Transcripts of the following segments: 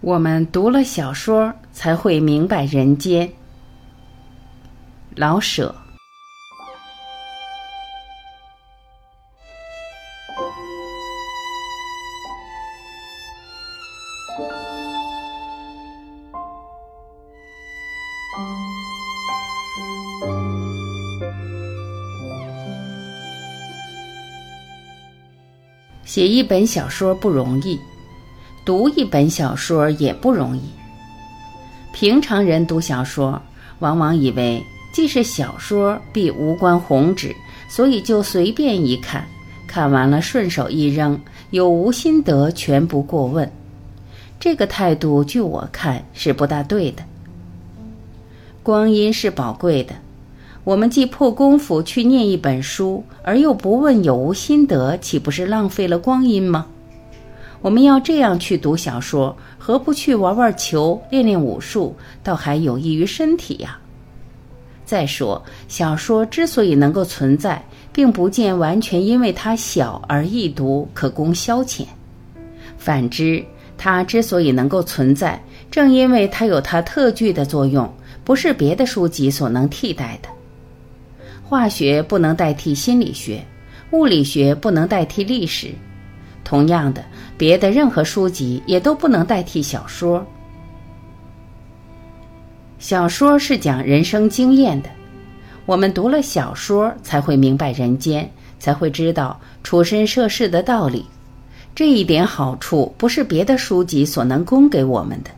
我们读了小说，才会明白人间。老舍。写一本小说不容易。读一本小说也不容易。平常人读小说，往往以为既是小说，必无关宏旨，所以就随便一看，看完了顺手一扔，有无心得全不过问。这个态度，据我看是不大对的。光阴是宝贵的，我们既破功夫去念一本书，而又不问有无心得，岂不是浪费了光阴吗？我们要这样去读小说，何不去玩玩球、练练武术，倒还有益于身体呀？再说，小说之所以能够存在，并不见完全因为它小而易读，可供消遣；反之，它之所以能够存在，正因为它有它特具的作用，不是别的书籍所能替代的。化学不能代替心理学，物理学不能代替历史。同样的，别的任何书籍也都不能代替小说。小说是讲人生经验的，我们读了小说才会明白人间，才会知道处身涉世的道理。这一点好处不是别的书籍所能供给我们的。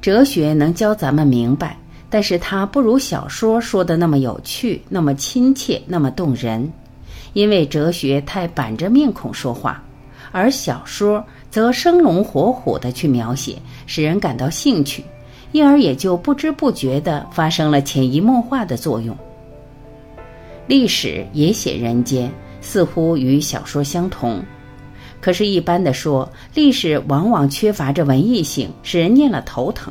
哲学能教咱们明白，但是它不如小说说的那么有趣，那么亲切，那么动人。因为哲学太板着面孔说话，而小说则生龙活虎的去描写，使人感到兴趣，因而也就不知不觉的发生了潜移默化的作用。历史也写人间，似乎与小说相同，可是，一般的说，历史往往缺乏着文艺性，使人念了头疼；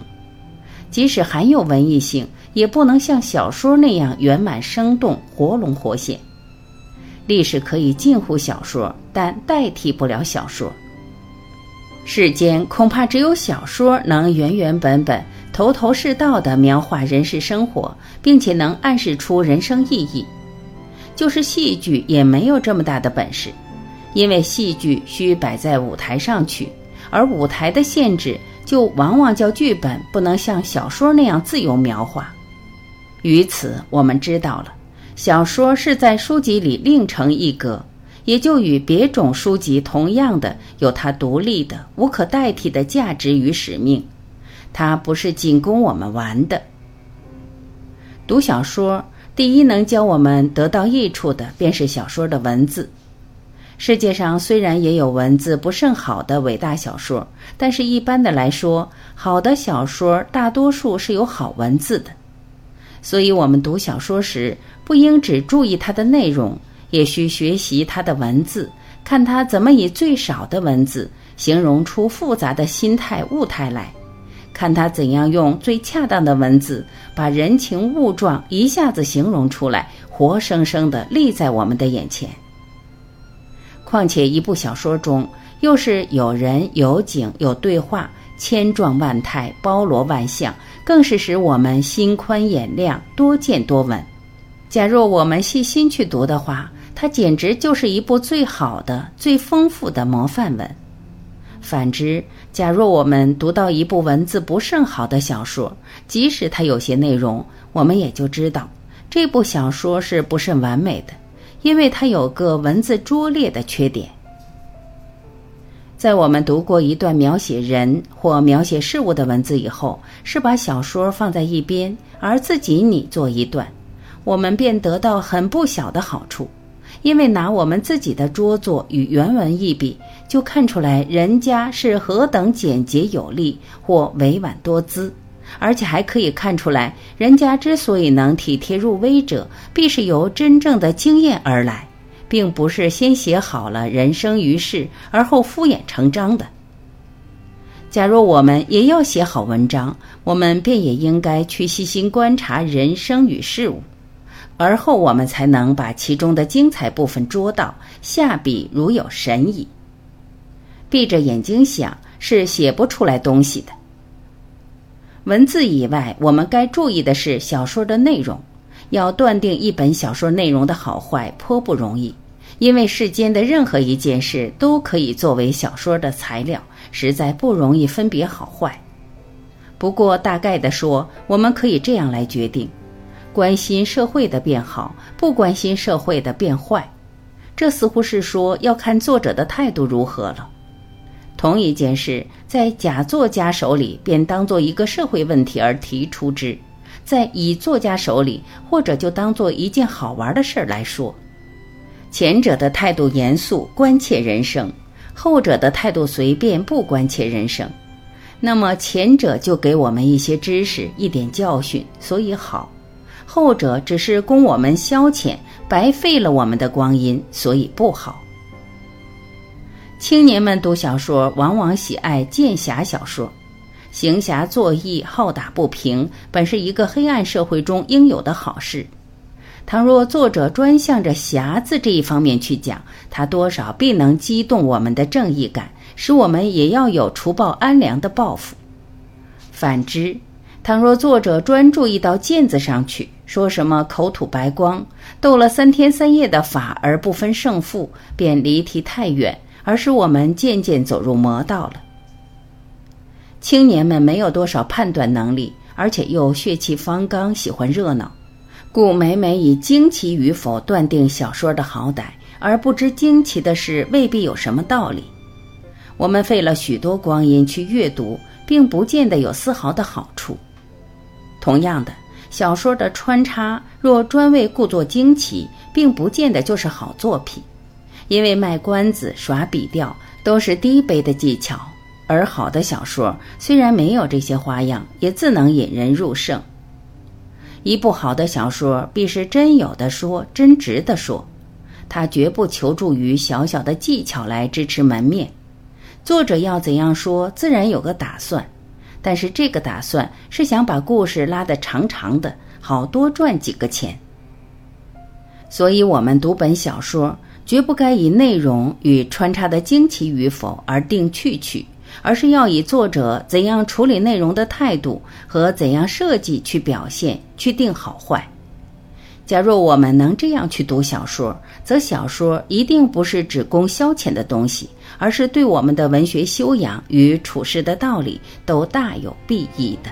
即使含有文艺性，也不能像小说那样圆满生动、活龙活现。历史可以近乎小说，但代替不了小说。世间恐怕只有小说能原原本本、头头是道地描画人世生活，并且能暗示出人生意义。就是戏剧也没有这么大的本事，因为戏剧需摆在舞台上去，而舞台的限制就往往叫剧本不能像小说那样自由描画。于此，我们知道了。小说是在书籍里另成一格，也就与别种书籍同样的，有它独立的、无可代替的价值与使命。它不是仅供我们玩的。读小说，第一能教我们得到益处的，便是小说的文字。世界上虽然也有文字不甚好的伟大小说，但是一般的来说，好的小说大多数是有好文字的。所以，我们读小说时，不应只注意它的内容，也需学习它的文字，看它怎么以最少的文字形容出复杂的心态物态来，看它怎样用最恰当的文字把人情物状一下子形容出来，活生生的立在我们的眼前。况且，一部小说中又是有人有景有对话，千状万态，包罗万象。更是使我们心宽眼亮，多见多闻。假若我们细心去读的话，它简直就是一部最好的、最丰富的模范文。反之，假若我们读到一部文字不甚好的小说，即使它有些内容，我们也就知道这部小说是不甚完美的，因为它有个文字拙劣的缺点。在我们读过一段描写人或描写事物的文字以后，是把小说放在一边，而自己拟作一段，我们便得到很不小的好处。因为拿我们自己的拙作与原文一比，就看出来人家是何等简洁有力或委婉多姿，而且还可以看出来，人家之所以能体贴入微者，必是由真正的经验而来。并不是先写好了人生于世，而后敷衍成章的。假如我们也要写好文章，我们便也应该去细心观察人生与事物，而后我们才能把其中的精彩部分捉到，下笔如有神矣。闭着眼睛想，是写不出来东西的。文字以外，我们该注意的是小说的内容。要断定一本小说内容的好坏颇不容易，因为世间的任何一件事都可以作为小说的材料，实在不容易分别好坏。不过大概的说，我们可以这样来决定：关心社会的变好，不关心社会的变坏。这似乎是说要看作者的态度如何了。同一件事，在假作家手里便当做一个社会问题而提出之，在乙作家手里，或者就当做一件好玩的事儿来说。前者的态度严肃，关切人生；后者的态度随便，不关切人生。那么前者就给我们一些知识，一点教训，所以好；后者只是供我们消遣，白费了我们的光阴，所以不好。青年们读小说，往往喜爱剑侠小说，行侠作义、好打不平，本是一个黑暗社会中应有的好事。倘若作者专向着侠字这一方面去讲，他多少必能激动我们的正义感，使我们也要有除暴安良的抱负。反之，倘若作者专注意到剑字上去，说什么口吐白光，斗了三天三夜的法而不分胜负，便离题太远。而使我们渐渐走入魔道了。青年们没有多少判断能力，而且又血气方刚，喜欢热闹，故每每以惊奇与否断定小说的好歹，而不知惊奇的事未必有什么道理。我们费了许多光阴去阅读，并不见得有丝毫的好处。同样的，小说的穿插若专为故作惊奇，并不见得就是好作品。因为卖关子、耍笔调都是低卑的技巧，而好的小说虽然没有这些花样，也自能引人入胜。一部好的小说必是真有的说，真直的说，他绝不求助于小小的技巧来支持门面。作者要怎样说，自然有个打算，但是这个打算是想把故事拉得长长的，好多赚几个钱。所以，我们读本小说。绝不该以内容与穿插的惊奇与否而定去去，而是要以作者怎样处理内容的态度和怎样设计去表现去定好坏。假若我们能这样去读小说，则小说一定不是只供消遣的东西，而是对我们的文学修养与处事的道理都大有裨益的。